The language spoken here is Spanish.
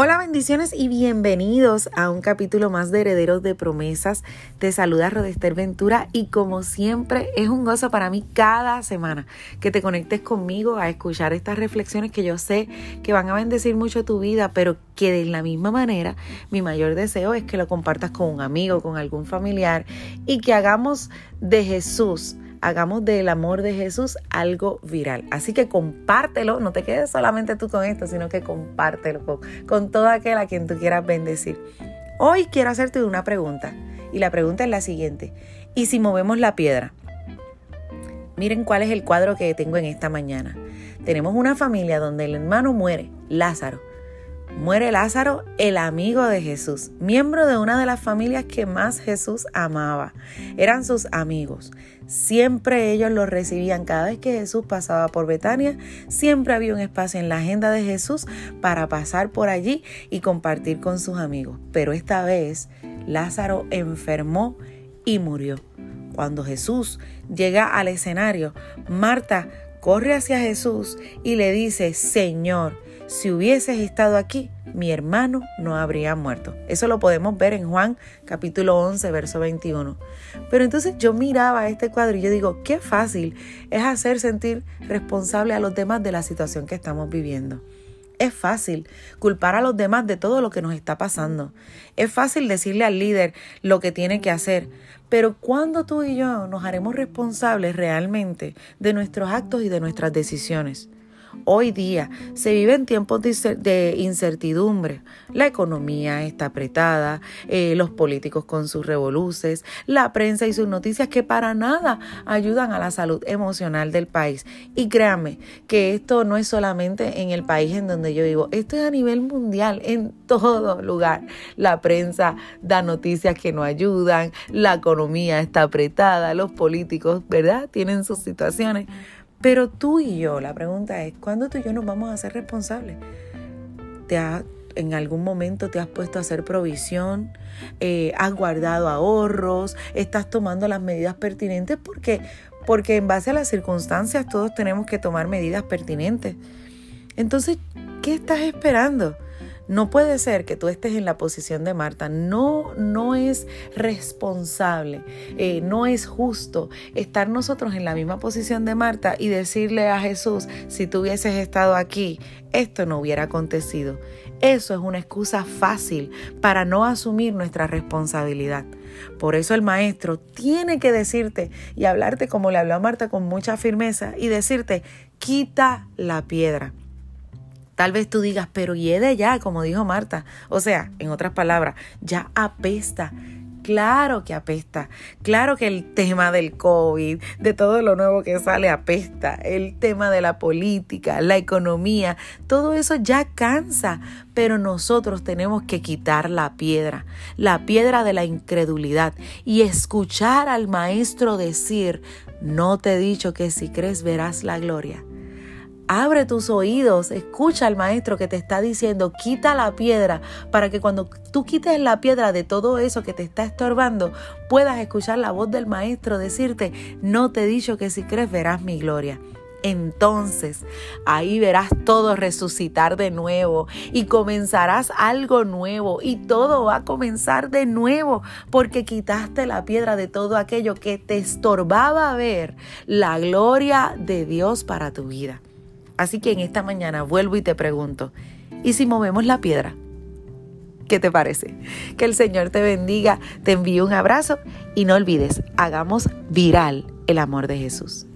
Hola bendiciones y bienvenidos a un capítulo más de Herederos de Promesas. Te saluda Rodester Ventura y como siempre es un gozo para mí cada semana que te conectes conmigo a escuchar estas reflexiones que yo sé que van a bendecir mucho tu vida, pero que de la misma manera mi mayor deseo es que lo compartas con un amigo, con algún familiar y que hagamos de Jesús hagamos del amor de Jesús algo viral. Así que compártelo, no te quedes solamente tú con esto, sino que compártelo con, con todo aquel a quien tú quieras bendecir. Hoy quiero hacerte una pregunta y la pregunta es la siguiente. ¿Y si movemos la piedra? Miren cuál es el cuadro que tengo en esta mañana. Tenemos una familia donde el hermano muere, Lázaro. Muere Lázaro, el amigo de Jesús, miembro de una de las familias que más Jesús amaba. Eran sus amigos. Siempre ellos los recibían. Cada vez que Jesús pasaba por Betania, siempre había un espacio en la agenda de Jesús para pasar por allí y compartir con sus amigos. Pero esta vez Lázaro enfermó y murió. Cuando Jesús llega al escenario, Marta corre hacia Jesús y le dice, Señor, si hubieses estado aquí, mi hermano no habría muerto. Eso lo podemos ver en Juan capítulo 11, verso 21. Pero entonces yo miraba este cuadro y yo digo, qué fácil es hacer sentir responsable a los demás de la situación que estamos viviendo. Es fácil culpar a los demás de todo lo que nos está pasando. Es fácil decirle al líder lo que tiene que hacer. Pero ¿cuándo tú y yo nos haremos responsables realmente de nuestros actos y de nuestras decisiones? Hoy día se vive en tiempos de incertidumbre. La economía está apretada, eh, los políticos con sus revoluces, la prensa y sus noticias que para nada ayudan a la salud emocional del país. Y créanme que esto no es solamente en el país en donde yo vivo, esto es a nivel mundial, en todo lugar. La prensa da noticias que no ayudan, la economía está apretada, los políticos, ¿verdad? Tienen sus situaciones. Pero tú y yo, la pregunta es, ¿cuándo tú y yo nos vamos a hacer responsables? ¿Te en algún momento te has puesto a hacer provisión? Eh, ¿Has guardado ahorros? ¿Estás tomando las medidas pertinentes? Porque, porque en base a las circunstancias todos tenemos que tomar medidas pertinentes. Entonces, ¿qué estás esperando? No puede ser que tú estés en la posición de Marta. No, no es responsable, eh, no es justo estar nosotros en la misma posición de Marta y decirle a Jesús, si tú hubieses estado aquí, esto no hubiera acontecido. Eso es una excusa fácil para no asumir nuestra responsabilidad. Por eso el maestro tiene que decirte y hablarte como le habló a Marta con mucha firmeza y decirte, quita la piedra. Tal vez tú digas, pero de ya, como dijo Marta. O sea, en otras palabras, ya apesta. Claro que apesta. Claro que el tema del COVID, de todo lo nuevo que sale, apesta. El tema de la política, la economía, todo eso ya cansa. Pero nosotros tenemos que quitar la piedra, la piedra de la incredulidad y escuchar al maestro decir, no te he dicho que si crees verás la gloria. Abre tus oídos, escucha al maestro que te está diciendo, quita la piedra, para que cuando tú quites la piedra de todo eso que te está estorbando, puedas escuchar la voz del maestro decirte, no te he dicho que si crees verás mi gloria. Entonces ahí verás todo resucitar de nuevo y comenzarás algo nuevo y todo va a comenzar de nuevo porque quitaste la piedra de todo aquello que te estorbaba ver la gloria de Dios para tu vida. Así que en esta mañana vuelvo y te pregunto, ¿y si movemos la piedra? ¿Qué te parece? Que el Señor te bendiga, te envío un abrazo y no olvides, hagamos viral el amor de Jesús.